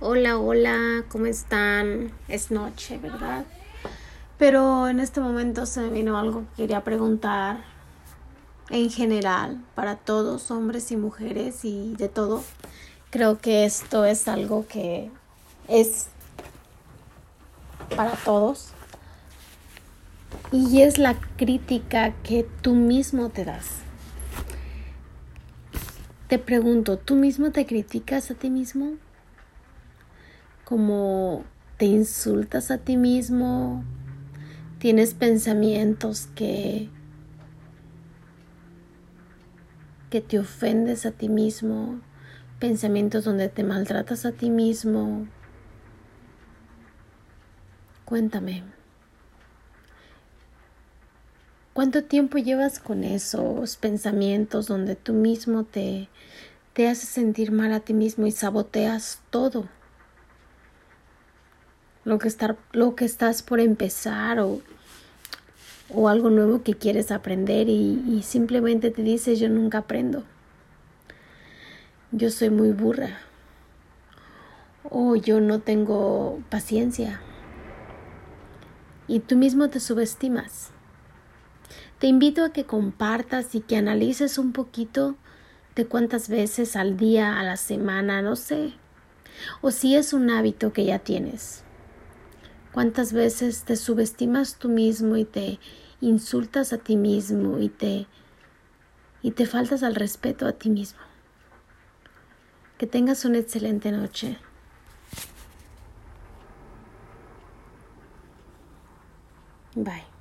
Hola, hola, ¿cómo están? Es noche, ¿verdad? Pero en este momento se me vino algo que quería preguntar en general para todos, hombres y mujeres y de todo. Creo que esto es algo que es para todos. Y es la crítica que tú mismo te das. Te pregunto, ¿tú mismo te criticas a ti mismo? Como te insultas a ti mismo, tienes pensamientos que que te ofendes a ti mismo, pensamientos donde te maltratas a ti mismo. Cuéntame. ¿Cuánto tiempo llevas con esos pensamientos donde tú mismo te, te haces sentir mal a ti mismo y saboteas todo? Lo que, estar, lo que estás por empezar o, o algo nuevo que quieres aprender y, y simplemente te dices yo nunca aprendo. Yo soy muy burra o yo no tengo paciencia y tú mismo te subestimas. Te invito a que compartas y que analices un poquito de cuántas veces al día, a la semana, no sé, o si es un hábito que ya tienes. ¿Cuántas veces te subestimas tú mismo y te insultas a ti mismo y te y te faltas al respeto a ti mismo? Que tengas una excelente noche. Bye.